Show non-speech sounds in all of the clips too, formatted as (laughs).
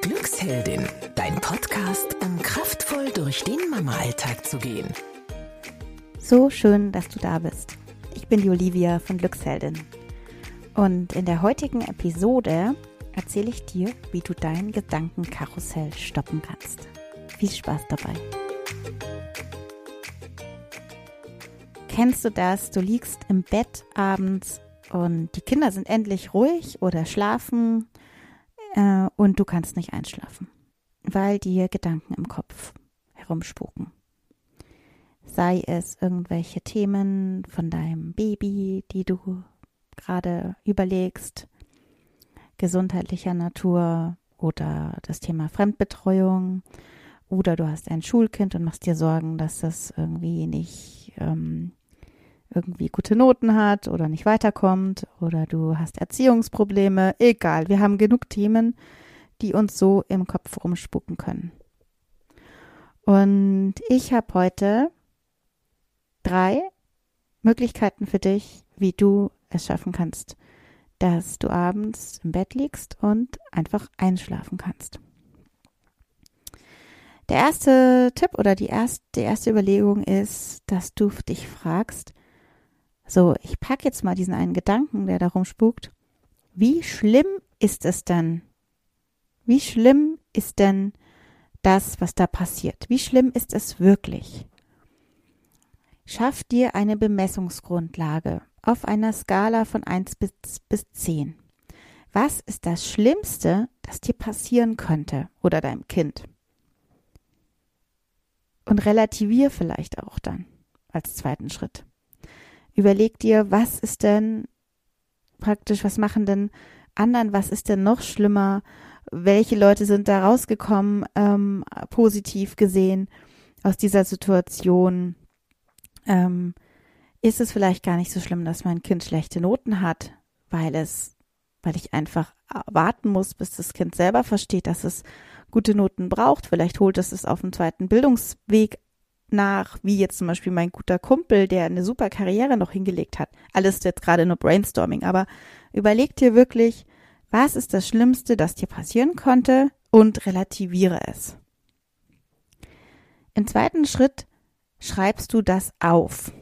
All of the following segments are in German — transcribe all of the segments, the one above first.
Glücksheldin, dein Podcast, um kraftvoll durch den Mama-Alltag zu gehen. So schön, dass du da bist. Ich bin die Olivia von Glücksheldin. Und in der heutigen Episode erzähle ich dir, wie du dein Gedankenkarussell stoppen kannst. Viel Spaß dabei. Kennst du das? Du liegst im Bett abends und die Kinder sind endlich ruhig oder schlafen äh, und du kannst nicht einschlafen, weil dir Gedanken im Kopf herumspuken. Sei es irgendwelche Themen von deinem Baby, die du gerade überlegst, gesundheitlicher Natur oder das Thema Fremdbetreuung oder du hast ein Schulkind und machst dir Sorgen, dass das irgendwie nicht ähm, irgendwie gute Noten hat oder nicht weiterkommt oder du hast Erziehungsprobleme, egal, wir haben genug Themen, die uns so im Kopf rumspucken können. Und ich habe heute drei Möglichkeiten für dich, wie du es schaffen kannst, dass du abends im Bett liegst und einfach einschlafen kannst. Der erste Tipp oder die erste, die erste Überlegung ist, dass du dich fragst, so, ich packe jetzt mal diesen einen Gedanken, der darum spukt. Wie schlimm ist es denn? Wie schlimm ist denn das, was da passiert? Wie schlimm ist es wirklich? Schaff dir eine Bemessungsgrundlage auf einer Skala von 1 bis, bis 10. Was ist das Schlimmste, das dir passieren könnte oder deinem Kind? Und relativier vielleicht auch dann als zweiten Schritt. Überleg dir, was ist denn praktisch, was machen denn anderen, was ist denn noch schlimmer? Welche Leute sind da rausgekommen, ähm, positiv gesehen aus dieser Situation? Ähm, ist es vielleicht gar nicht so schlimm, dass mein Kind schlechte Noten hat, weil es, weil ich einfach warten muss, bis das Kind selber versteht, dass es gute Noten braucht. Vielleicht holt es es auf dem zweiten Bildungsweg nach, wie jetzt zum Beispiel mein guter Kumpel, der eine super Karriere noch hingelegt hat. Alles jetzt gerade nur Brainstorming, aber überleg dir wirklich, was ist das Schlimmste, das dir passieren konnte und relativiere es. Im zweiten Schritt schreibst du das auf.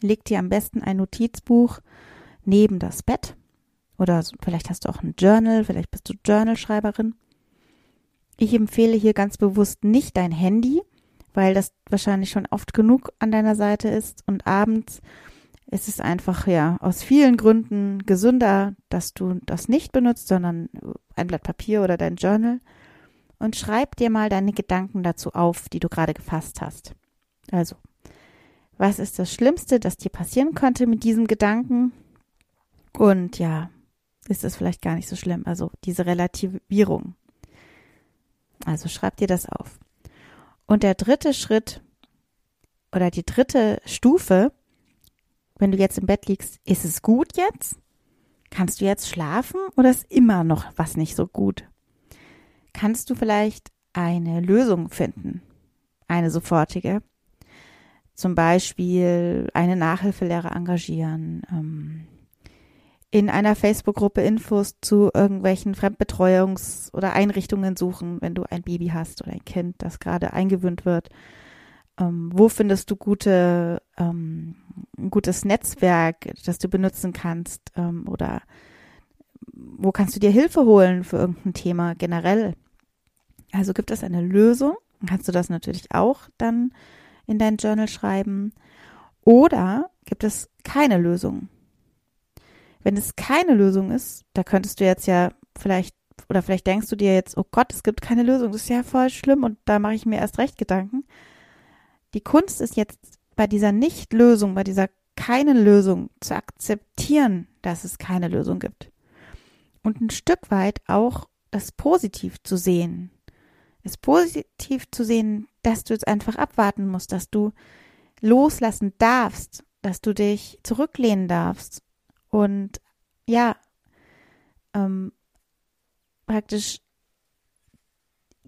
Leg dir am besten ein Notizbuch neben das Bett oder vielleicht hast du auch ein Journal, vielleicht bist du Journalschreiberin. Ich empfehle hier ganz bewusst nicht dein Handy, weil das wahrscheinlich schon oft genug an deiner Seite ist und abends ist es einfach ja aus vielen Gründen gesünder, dass du das nicht benutzt, sondern ein Blatt Papier oder dein Journal und schreib dir mal deine Gedanken dazu auf, die du gerade gefasst hast. Also, was ist das Schlimmste, das dir passieren könnte mit diesem Gedanken? Und ja, ist es vielleicht gar nicht so schlimm. Also diese Relativierung. Also schreib dir das auf. Und der dritte Schritt oder die dritte Stufe, wenn du jetzt im Bett liegst, ist es gut jetzt? Kannst du jetzt schlafen oder ist immer noch was nicht so gut? Kannst du vielleicht eine Lösung finden? Eine sofortige? Zum Beispiel eine Nachhilfelehrer engagieren, ähm, in einer Facebook-Gruppe Infos zu irgendwelchen Fremdbetreuungs- oder Einrichtungen suchen, wenn du ein Baby hast oder ein Kind, das gerade eingewöhnt wird. Ähm, wo findest du gute, ähm, ein gutes Netzwerk, das du benutzen kannst? Ähm, oder wo kannst du dir Hilfe holen für irgendein Thema generell? Also gibt es eine Lösung? Kannst du das natürlich auch dann in dein Journal schreiben? Oder gibt es keine Lösung? Wenn es keine Lösung ist, da könntest du jetzt ja vielleicht, oder vielleicht denkst du dir jetzt, oh Gott, es gibt keine Lösung, das ist ja voll schlimm und da mache ich mir erst recht Gedanken. Die Kunst ist jetzt bei dieser Nicht-Lösung, bei dieser keinen Lösung zu akzeptieren, dass es keine Lösung gibt. Und ein Stück weit auch das positiv zu sehen. Es positiv zu sehen, dass du jetzt einfach abwarten musst, dass du loslassen darfst, dass du dich zurücklehnen darfst und ja, ähm, praktisch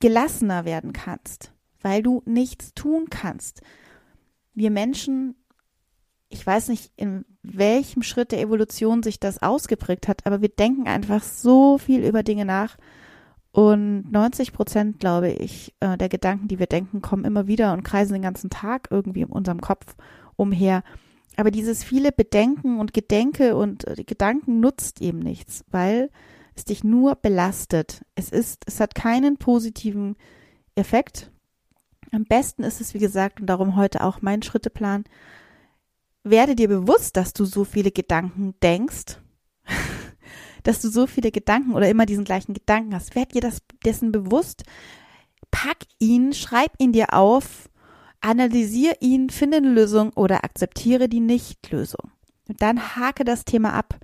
gelassener werden kannst, weil du nichts tun kannst. Wir Menschen, ich weiß nicht, in welchem Schritt der Evolution sich das ausgeprägt hat, aber wir denken einfach so viel über Dinge nach. Und 90 Prozent, glaube ich, äh, der Gedanken, die wir denken, kommen immer wieder und kreisen den ganzen Tag irgendwie in unserem Kopf umher. Aber dieses viele Bedenken und Gedenke und äh, Gedanken nutzt eben nichts, weil es dich nur belastet. Es ist, es hat keinen positiven Effekt. Am besten ist es, wie gesagt, und darum heute auch mein Schritteplan, werde dir bewusst, dass du so viele Gedanken denkst, (laughs) dass du so viele Gedanken oder immer diesen gleichen Gedanken hast. Werd dir das dessen bewusst, pack ihn, schreib ihn dir auf, analysier ihn, finde eine Lösung oder akzeptiere die Nichtlösung. Und dann hake das Thema ab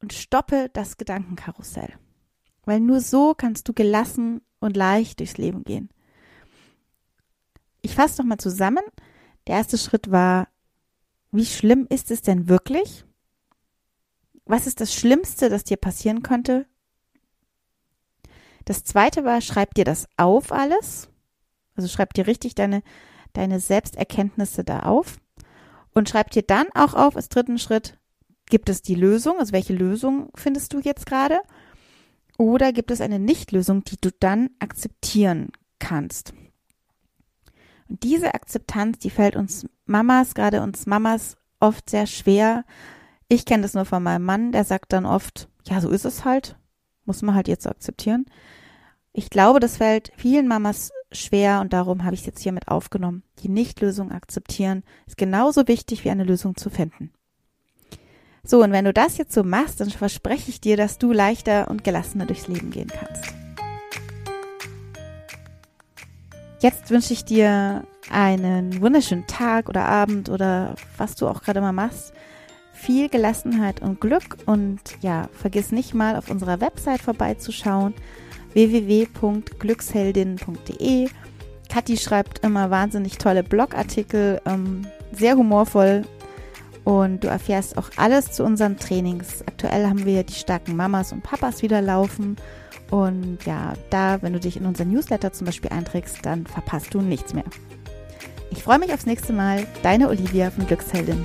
und stoppe das Gedankenkarussell. Weil nur so kannst du gelassen und leicht durchs Leben gehen. Ich fasse nochmal zusammen. Der erste Schritt war, wie schlimm ist es denn wirklich? Was ist das Schlimmste, das dir passieren könnte? Das zweite war, schreib dir das auf alles. Also schreib dir richtig deine, deine Selbsterkenntnisse da auf. Und schreib dir dann auch auf, als dritten Schritt, gibt es die Lösung? Also welche Lösung findest du jetzt gerade? Oder gibt es eine Nichtlösung, die du dann akzeptieren kannst? Und diese Akzeptanz, die fällt uns Mamas, gerade uns Mamas, oft sehr schwer. Ich kenne das nur von meinem Mann, der sagt dann oft, ja, so ist es halt, muss man halt jetzt akzeptieren. Ich glaube, das fällt vielen Mamas schwer und darum habe ich es jetzt hier mit aufgenommen. Die Nichtlösung akzeptieren ist genauso wichtig wie eine Lösung zu finden. So, und wenn du das jetzt so machst, dann verspreche ich dir, dass du leichter und gelassener durchs Leben gehen kannst. Jetzt wünsche ich dir einen wunderschönen Tag oder Abend oder was du auch gerade mal machst. Viel Gelassenheit und Glück und ja, vergiss nicht mal auf unserer Website vorbeizuschauen www.glücksheldin.de. Kathi schreibt immer wahnsinnig tolle Blogartikel, ähm, sehr humorvoll und du erfährst auch alles zu unseren Trainings. Aktuell haben wir die starken Mamas und Papas wieder laufen und ja, da, wenn du dich in unseren Newsletter zum Beispiel einträgst, dann verpasst du nichts mehr. Ich freue mich aufs nächste Mal. Deine Olivia von Glücksheldin.